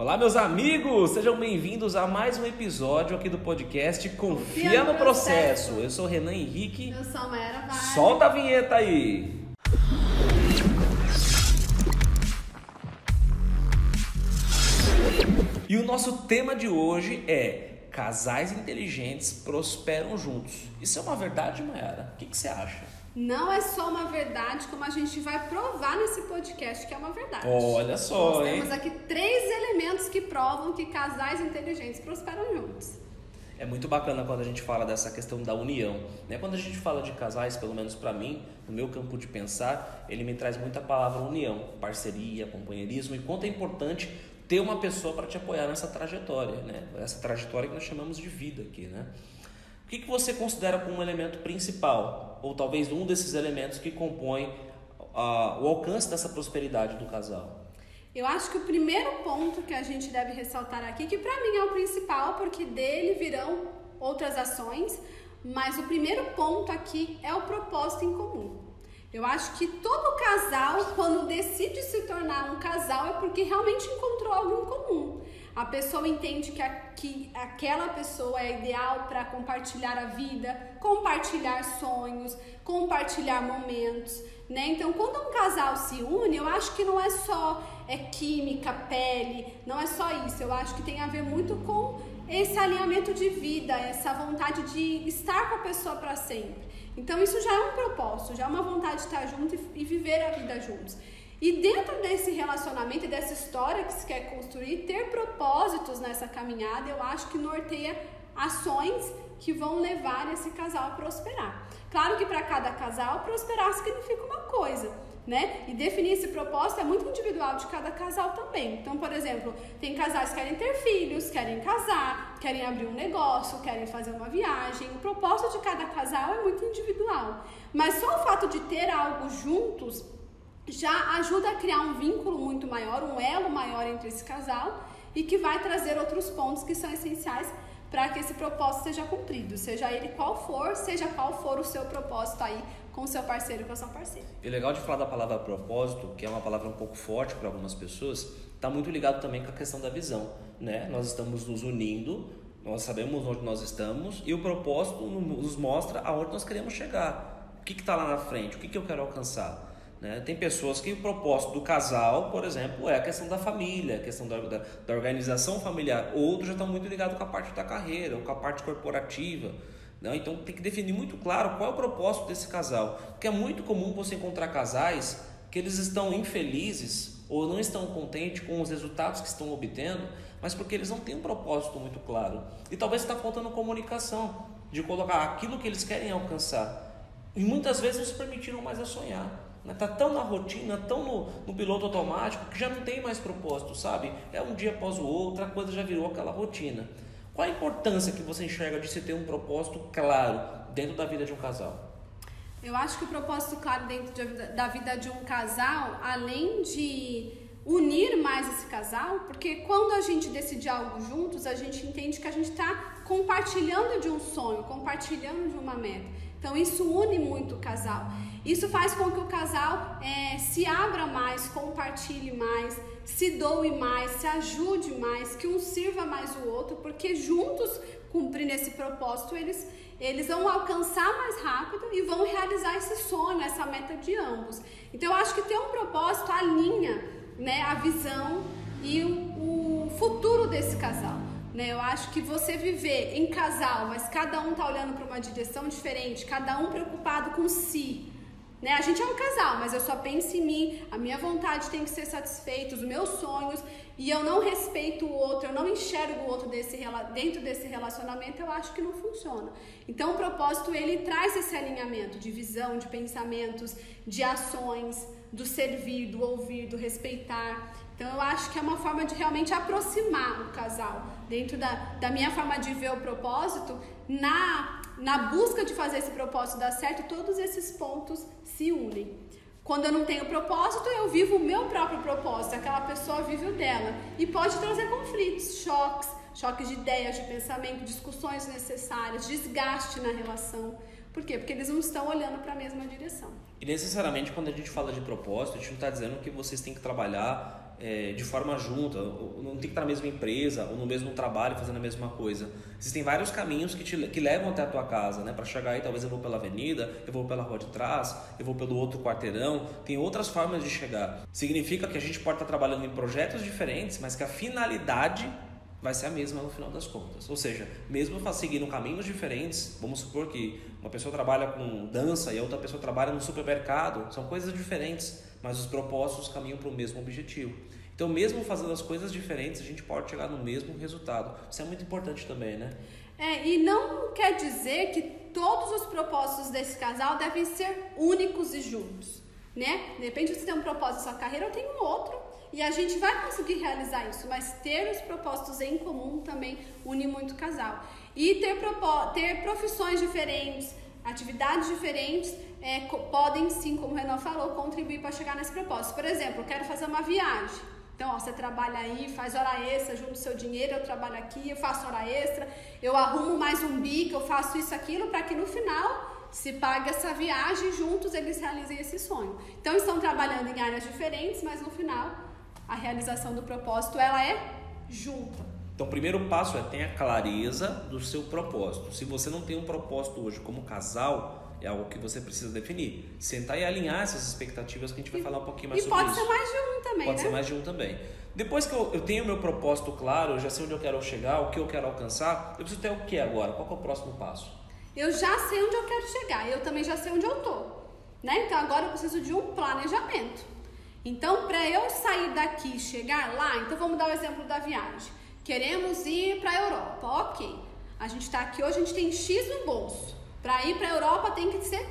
Olá, meus amigos! Sejam bem-vindos a mais um episódio aqui do podcast Confia, Confia no, processo. processo. Eu sou Renan Henrique. Eu sou a Mayara Vale. Solta a vinheta aí! E o nosso tema de hoje é Casais inteligentes prosperam juntos. Isso é uma verdade, Mayara? O que, que você acha? Não é só uma verdade, como a gente vai provar nesse podcast que é uma verdade. Olha só, Nós temos aqui três elementos que provam que casais inteligentes prosperam juntos. É muito bacana quando a gente fala dessa questão da união. Né? Quando a gente fala de casais, pelo menos para mim, no meu campo de pensar, ele me traz muita palavra união, parceria, companheirismo e quanto é importante ter uma pessoa para te apoiar nessa trajetória, né? Essa trajetória que nós chamamos de vida aqui, né? Que, que você considera como elemento principal, ou talvez um desses elementos que compõem uh, o alcance dessa prosperidade do casal? Eu acho que o primeiro ponto que a gente deve ressaltar aqui, que para mim é o principal, porque dele virão outras ações, mas o primeiro ponto aqui é o propósito em comum. Eu acho que todo casal, quando decide se tornar um casal, é porque realmente encontrou algo em comum. A pessoa entende que, a, que aquela pessoa é ideal para compartilhar a vida, compartilhar sonhos, compartilhar momentos, né? Então, quando um casal se une, eu acho que não é só é química, pele, não é só isso. Eu acho que tem a ver muito com esse alinhamento de vida, essa vontade de estar com a pessoa para sempre. Então, isso já é um propósito, já é uma vontade de estar junto e, e viver a vida juntos. E dentro desse relacionamento e dessa história que se quer construir, ter propósitos nessa caminhada, eu acho que norteia ações que vão levar esse casal a prosperar. Claro que para cada casal, prosperar significa uma coisa, né? E definir esse propósito é muito individual de cada casal também. Então, por exemplo, tem casais que querem ter filhos, querem casar, querem abrir um negócio, querem fazer uma viagem. O propósito de cada casal é muito individual. Mas só o fato de ter algo juntos já ajuda a criar um vínculo muito maior, um elo maior entre esse casal e que vai trazer outros pontos que são essenciais para que esse propósito seja cumprido, seja ele qual for, seja qual for o seu propósito aí com o seu parceiro, com a sua parceira. E legal de falar da palavra propósito, que é uma palavra um pouco forte para algumas pessoas, está muito ligado também com a questão da visão, né? Nós estamos nos unindo, nós sabemos onde nós estamos e o propósito nos mostra aonde nós queremos chegar. O que está lá na frente? O que, que eu quero alcançar? Né? Tem pessoas que o propósito do casal, por exemplo, é a questão da família, a questão da, da, da organização familiar. Outros já estão muito ligados com a parte da carreira, ou com a parte corporativa. Né? Então tem que definir muito claro qual é o propósito desse casal. Porque é muito comum você encontrar casais que eles estão infelizes ou não estão contentes com os resultados que estão obtendo, mas porque eles não têm um propósito muito claro. E talvez está faltando comunicação, de colocar aquilo que eles querem alcançar. E muitas vezes não se permitiram mais a sonhar. Está né? tão na rotina, tão no, no, piloto automático que já não tem mais propósito, sabe? É um dia após o outro, a coisa já virou aquela rotina. Qual a importância que você enxerga de se ter um propósito claro dentro da vida de um casal? Eu acho que o propósito claro dentro de, da vida de um casal, além de unir mais esse casal, porque quando a gente decide algo juntos, a gente entende que a gente está compartilhando de um sonho, compartilhando de uma meta. Então isso une muito o casal. Isso faz com que o casal é, se abra mais, compartilhe mais, se doe mais, se ajude mais, que um sirva mais o outro, porque juntos, cumprindo esse propósito, eles, eles vão alcançar mais rápido e vão realizar esse sonho, essa meta de ambos. Então eu acho que ter um propósito alinha né, a visão e o, o futuro desse casal. Né? Eu acho que você viver em casal, mas cada um tá olhando para uma direção diferente, cada um preocupado com si. Né? A gente é um casal, mas eu só penso em mim, a minha vontade tem que ser satisfeita, os meus sonhos, e eu não respeito o outro, eu não enxergo o outro desse, dentro desse relacionamento, eu acho que não funciona. Então o propósito ele traz esse alinhamento de visão, de pensamentos, de ações, do servir, do ouvir, do respeitar. Então eu acho que é uma forma de realmente aproximar o casal. Dentro da, da minha forma de ver o propósito, na, na busca de fazer esse propósito dar certo, todos esses pontos se unem. Quando eu não tenho propósito, eu vivo o meu próprio propósito, aquela pessoa vive o dela. E pode trazer conflitos, choques, choques de ideias, de pensamento, discussões necessárias, desgaste na relação. Por quê? Porque eles não estão olhando para a mesma direção. E necessariamente, quando a gente fala de propósito, a gente não está dizendo que vocês têm que trabalhar é, de forma junta, não tem que estar na mesma empresa ou no mesmo trabalho fazendo a mesma coisa. Existem vários caminhos que, te, que levam até a tua casa, né? Para chegar aí, talvez eu vou pela avenida, eu vou pela rua de trás, eu vou pelo outro quarteirão. Tem outras formas de chegar. Significa que a gente pode estar trabalhando em projetos diferentes, mas que a finalidade vai ser a mesma no final das contas. Ou seja, mesmo seguindo caminhos diferentes, vamos supor que uma pessoa trabalha com dança e a outra pessoa trabalha no supermercado, são coisas diferentes mas os propósitos caminham para o mesmo objetivo. Então, mesmo fazendo as coisas diferentes, a gente pode chegar no mesmo resultado. Isso é muito importante também, né? É, e não quer dizer que todos os propósitos desse casal devem ser únicos e juntos, né? De repente você tem um propósito na sua carreira, eu tenho um outro, e a gente vai conseguir realizar isso, mas ter os propósitos em comum também une muito o casal. E ter, ter profissões diferentes, atividades diferentes, é, podem sim, como o Renan falou, contribuir para chegar nesse propósito. Por exemplo, eu quero fazer uma viagem. Então, ó, você trabalha aí, faz hora extra, junto seu dinheiro, eu trabalho aqui, eu faço hora extra, eu arrumo mais um bico, eu faço isso, aquilo, para que no final se pague essa viagem juntos eles realizem esse sonho. Então, estão trabalhando em áreas diferentes, mas no final a realização do propósito ela é junta. Então, o primeiro passo é tenha clareza do seu propósito. Se você não tem um propósito hoje como casal, é algo que você precisa definir. Sentar e alinhar essas expectativas que a gente vai falar um pouquinho mais e sobre isso. E pode ser mais de um também, Pode né? ser mais de um também. Depois que eu, eu tenho o meu propósito claro, eu já sei onde eu quero chegar, o que eu quero alcançar, eu preciso ter o que agora? Qual é o próximo passo? Eu já sei onde eu quero chegar, eu também já sei onde eu tô. Né? Então agora eu preciso de um planejamento. Então, para eu sair daqui e chegar lá, então vamos dar o exemplo da viagem. Queremos ir para a Europa, ok. A gente está aqui hoje, a gente tem X no bolso. Para ir para a Europa tem que ser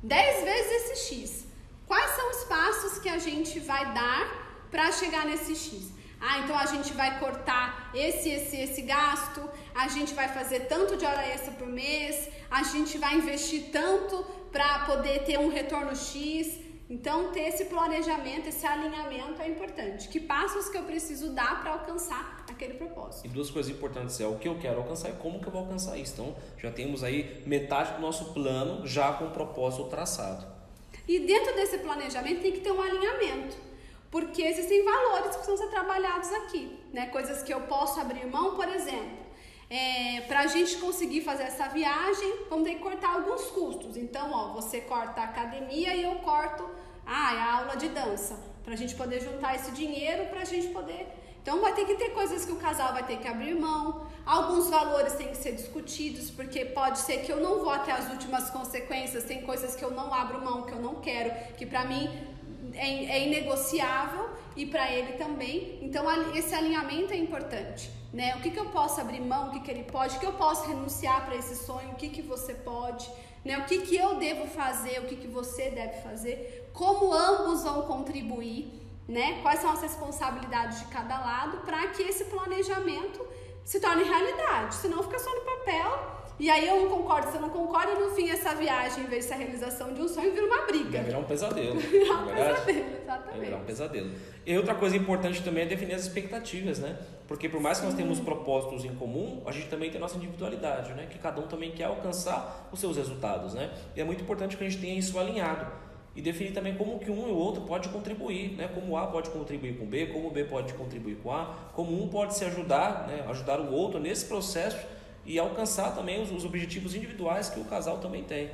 10 vezes esse X. Quais são os passos que a gente vai dar para chegar nesse X? Ah, então a gente vai cortar esse, esse, esse gasto, a gente vai fazer tanto de hora extra por mês, a gente vai investir tanto para poder ter um retorno X. Então, ter esse planejamento, esse alinhamento é importante. Que passos que eu preciso dar para alcançar aquele propósito? E duas coisas importantes é o que eu quero alcançar e como que eu vou alcançar isso. Então, já temos aí metade do nosso plano já com o propósito traçado. E dentro desse planejamento tem que ter um alinhamento. Porque existem valores que precisam ser trabalhados aqui, né? Coisas que eu posso abrir mão, por exemplo. É, para a gente conseguir fazer essa viagem, vamos ter que cortar alguns custos. Então, ó, você corta a academia e eu corto ah, a aula de dança. Para a gente poder juntar esse dinheiro, para a gente poder. Então, vai ter que ter coisas que o casal vai ter que abrir mão. Alguns valores têm que ser discutidos, porque pode ser que eu não vou até as últimas consequências. Tem coisas que eu não abro mão, que eu não quero, que para mim é, é inegociável e para ele também. Então, esse alinhamento é importante. Né? O que, que eu posso abrir mão, o que, que ele pode, o que eu posso renunciar para esse sonho, o que, que você pode, né? o que, que eu devo fazer, o que, que você deve fazer, como ambos vão contribuir, né? quais são as responsabilidades de cada lado, para que esse planejamento se torne realidade. Senão fica só no papel e aí eu não concordo, você não concorda, e no fim essa viagem, em vez de ser a realização de um sonho, vira uma briga. Vai virar um pesadelo. Vai virar um pesadelo, exatamente. Vai virar um pesadelo. E outra coisa importante também é definir as expectativas, né? Porque por mais que nós tenhamos propósitos em comum, a gente também tem a nossa individualidade, né? Que cada um também quer alcançar os seus resultados, né? E é muito importante que a gente tenha isso alinhado e definir também como que um e o outro pode contribuir, né? Como A pode contribuir com B, como B pode contribuir com A, como um pode se ajudar, né? Ajudar o outro nesse processo e alcançar também os, os, objetivos individuais que o casal também tem.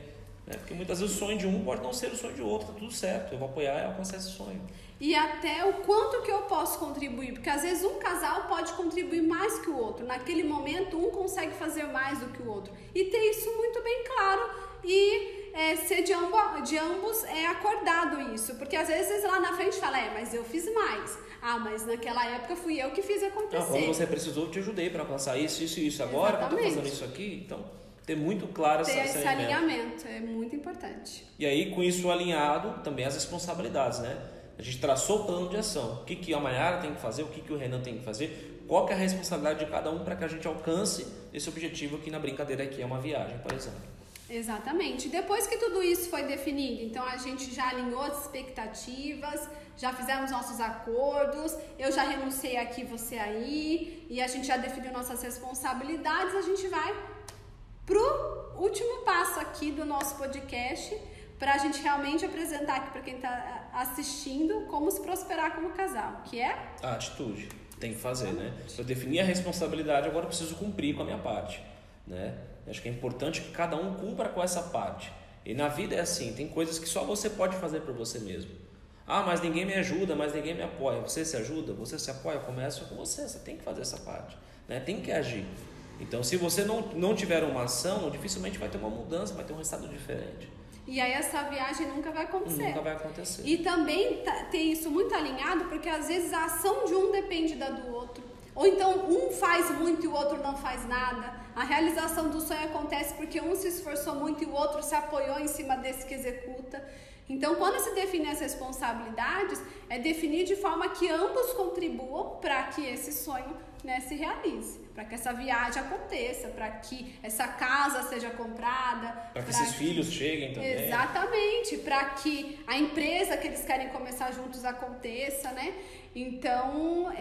Né? Porque muitas vezes o sonho de um pode não ser o sonho de outro, tá tudo certo, eu vou apoiar e alcançar esse sonho. E até o quanto que eu posso contribuir, porque às vezes um casal pode contribuir mais que o outro. Naquele momento, um consegue fazer mais do que o outro. E ter isso muito bem claro e é, ser de, ambos, de ambos é acordado isso. Porque às vezes lá na frente fala, é, mas eu fiz mais. Ah, mas naquela época fui eu que fiz acontecer. Não, quando você precisou, eu te ajudei para alcançar isso, isso e isso. Agora Exatamente. eu estou fazendo isso aqui, então ter muito claro ter essa, esse alinhamento é muito importante. E aí, com isso alinhado, também as responsabilidades, né? A gente traçou o plano de ação. O que, que a Mayara tem que fazer, o que, que o Renan tem que fazer, qual que é a responsabilidade de cada um para que a gente alcance esse objetivo que na brincadeira aqui é uma viagem, por exemplo. Exatamente. Depois que tudo isso foi definido, então a gente já alinhou as expectativas, já fizemos nossos acordos, eu já renunciei aqui, você aí, e a gente já definiu nossas responsabilidades, a gente vai pro último passo aqui do nosso podcast, para a gente realmente apresentar aqui para quem está assistindo como se prosperar como casal, que é a atitude. Tem que fazer, né? Eu defini a responsabilidade, agora eu preciso cumprir com a minha parte, né? Acho que é importante que cada um cumpra com essa parte. E na vida é assim, tem coisas que só você pode fazer por você mesmo. Ah, mas ninguém me ajuda, mas ninguém me apoia. Você se ajuda, você se apoia, começa com você, você tem que fazer essa parte, né? Tem que agir. Então, se você não, não tiver uma ação, dificilmente vai ter uma mudança, vai ter um resultado diferente. E aí essa viagem nunca vai acontecer. Nunca vai acontecer. E também tá, ter isso muito alinhado, porque às vezes a ação de um depende da do outro. Ou então um faz muito e o outro não faz nada. A realização do sonho acontece porque um se esforçou muito e o outro se apoiou em cima desse que executa. Então, quando se define as responsabilidades, é definir de forma que ambos contribuam para que esse sonho né, se realize, para que essa viagem aconteça, para que essa casa seja comprada, para que esses que... filhos cheguem também. Exatamente, para que a empresa que eles querem começar juntos aconteça, né? Então,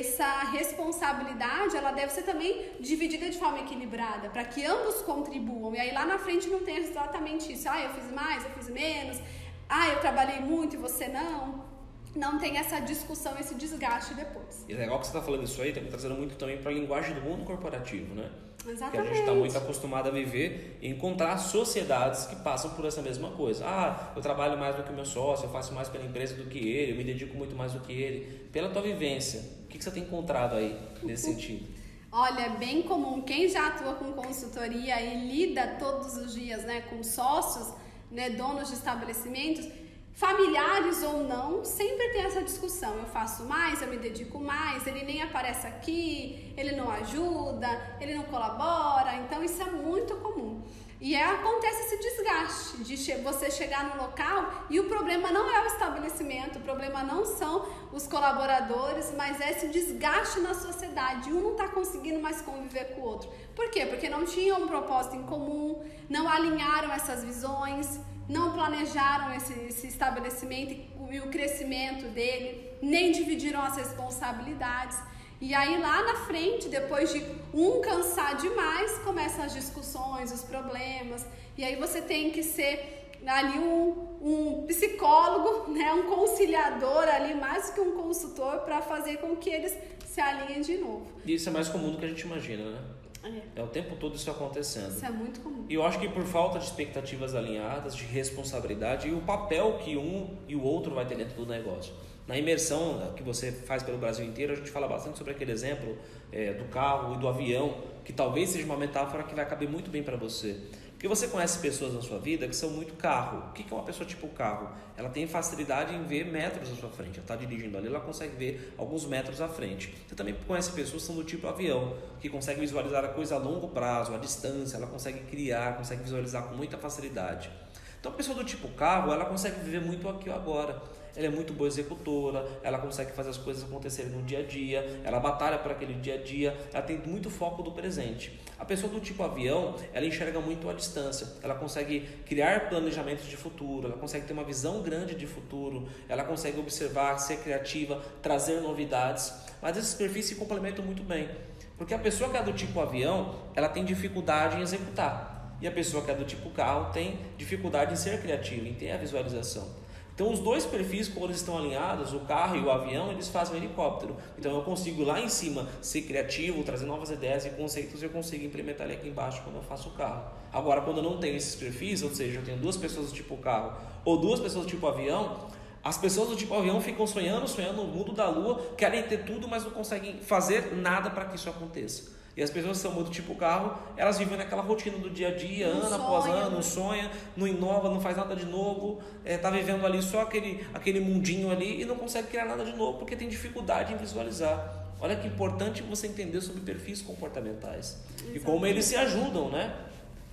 essa responsabilidade, ela deve ser também dividida de forma equilibrada, para que ambos contribuam. E aí lá na frente não tem exatamente isso. Ah, eu fiz mais, eu fiz menos. Ah, eu trabalhei muito e você não não tem essa discussão, esse desgaste depois. E é legal que você está falando isso aí, está me trazendo muito também para a linguagem do mundo corporativo, né? Exatamente. Que a gente está muito acostumado a viver e encontrar sociedades que passam por essa mesma coisa. Ah, eu trabalho mais do que o meu sócio, eu faço mais pela empresa do que ele, eu me dedico muito mais do que ele. Pela tua vivência, o que, que você tem encontrado aí nesse sentido? Olha, é bem comum. Quem já atua com consultoria e lida todos os dias né, com sócios, né, donos de estabelecimentos, familiares ou não, sempre tem essa discussão. Eu faço mais, eu me dedico mais, ele nem aparece aqui, ele não ajuda, ele não colabora. Então isso é muito comum. E é, acontece esse desgaste de che você chegar no local e o problema não é o estabelecimento, o problema não são os colaboradores, mas é esse desgaste na sociedade. Um não está conseguindo mais conviver com o outro. Por quê? Porque não tinham um propósito em comum, não alinharam essas visões não planejaram esse, esse estabelecimento e o crescimento dele, nem dividiram as responsabilidades. E aí lá na frente, depois de um cansar demais, começam as discussões, os problemas. E aí você tem que ser ali um, um psicólogo, né, um conciliador ali, mais que um consultor, para fazer com que eles se alinhem de novo. E isso é mais comum do que a gente imagina, né? É. é o tempo todo isso acontecendo. Isso é muito comum. E eu acho que por falta de expectativas alinhadas, de responsabilidade e o papel que um e o outro vai ter dentro do negócio. Na imersão que você faz pelo Brasil inteiro, a gente fala bastante sobre aquele exemplo é, do carro e do avião, que talvez seja uma metáfora que vai caber muito bem para você. Porque você conhece pessoas na sua vida que são muito carro. O que é uma pessoa tipo carro? Ela tem facilidade em ver metros à sua frente. Ela está dirigindo ali, ela consegue ver alguns metros à frente. Você também conhece pessoas que são do tipo avião, que conseguem visualizar a coisa a longo prazo, a distância, ela consegue criar, consegue visualizar com muita facilidade. Então, a pessoa do tipo carro, ela consegue viver muito aqui agora ela é muito boa executora, ela consegue fazer as coisas acontecerem no dia a dia, ela batalha para aquele dia a dia, ela tem muito foco do presente. A pessoa do tipo avião, ela enxerga muito a distância, ela consegue criar planejamentos de futuro, ela consegue ter uma visão grande de futuro, ela consegue observar, ser criativa, trazer novidades, mas esses perfis se complementam muito bem. Porque a pessoa que é do tipo avião, ela tem dificuldade em executar. E a pessoa que é do tipo carro tem dificuldade em ser criativa, em ter a visualização. Então, os dois perfis, quando eles estão alinhados, o carro e o avião, eles fazem helicóptero. Então, eu consigo lá em cima ser criativo, trazer novas ideias e conceitos, eu consigo implementar ali aqui embaixo quando eu faço o carro. Agora, quando eu não tenho esses perfis, ou seja, eu tenho duas pessoas do tipo carro ou duas pessoas do tipo avião, as pessoas do tipo avião ficam sonhando, sonhando no mundo da lua, querem ter tudo, mas não conseguem fazer nada para que isso aconteça. E as pessoas que são muito tipo carro, elas vivem naquela rotina do dia a dia, não ano sonha, após ano, não sonha, não inova, não faz nada de novo, está é, vivendo ali só aquele, aquele mundinho ali e não consegue criar nada de novo porque tem dificuldade em visualizar. Olha que importante você entender sobre perfis comportamentais Exatamente. e como eles se ajudam, né?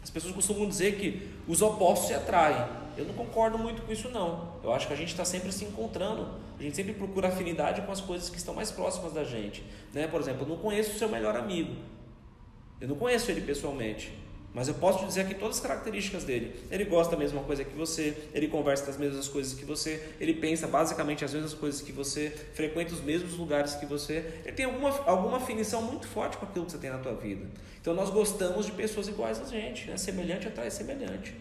As pessoas costumam dizer que os opostos se atraem. Eu não concordo muito com isso não. Eu acho que a gente está sempre se encontrando. A gente sempre procura afinidade com as coisas que estão mais próximas da gente. Né? Por exemplo, eu não conheço o seu melhor amigo. Eu não conheço ele pessoalmente. Mas eu posso te dizer aqui todas as características dele. Ele gosta da mesma coisa que você, ele conversa das mesmas coisas que você, ele pensa basicamente as mesmas coisas que você, frequenta os mesmos lugares que você. Ele tem alguma, alguma afinição muito forte com aquilo que você tem na tua vida. Então nós gostamos de pessoas iguais a gente, né? semelhante atrai semelhante.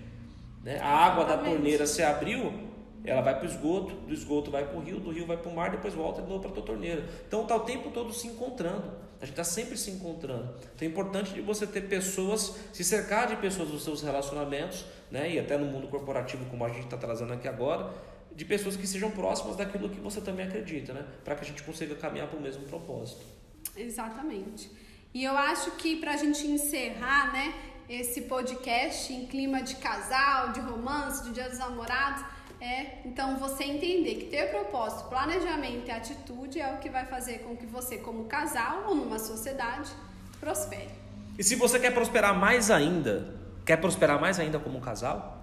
Né? A água da torneira se abriu, ela vai para o esgoto, do esgoto vai para o rio, do rio vai para o mar, depois volta de novo para a tua torneira. Então está o tempo todo se encontrando. A gente está sempre se encontrando. Então é importante de você ter pessoas, se cercar de pessoas dos seus relacionamentos, né? e até no mundo corporativo, como a gente está trazendo aqui agora, de pessoas que sejam próximas daquilo que você também acredita, né? para que a gente consiga caminhar para o mesmo propósito. Exatamente. E eu acho que para a gente encerrar né, esse podcast em clima de casal, de romance, de dia dos namorados, é então você entender que ter propósito, planejamento e atitude é o que vai fazer com que você, como casal ou numa sociedade, prospere. E se você quer prosperar mais ainda, quer prosperar mais ainda como um casal,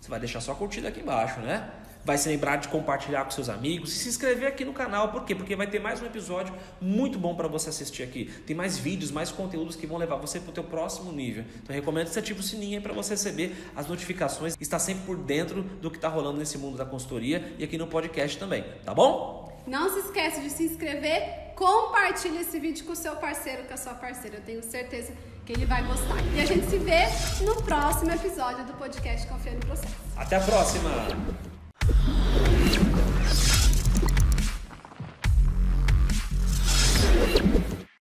você vai deixar sua curtida aqui embaixo, né? Vai se lembrar de compartilhar com seus amigos e se inscrever aqui no canal. Por quê? Porque vai ter mais um episódio muito bom para você assistir aqui. Tem mais vídeos, mais conteúdos que vão levar você para o teu próximo nível. Então eu recomendo que você ative o sininho para você receber as notificações e estar sempre por dentro do que está rolando nesse mundo da consultoria e aqui no podcast também, tá bom? Não se esqueça de se inscrever, compartilhe esse vídeo com o seu parceiro, com a sua parceira. Eu tenho certeza que ele vai gostar. E a gente se vê no próximo episódio do podcast Confia no Processo. Até a próxima!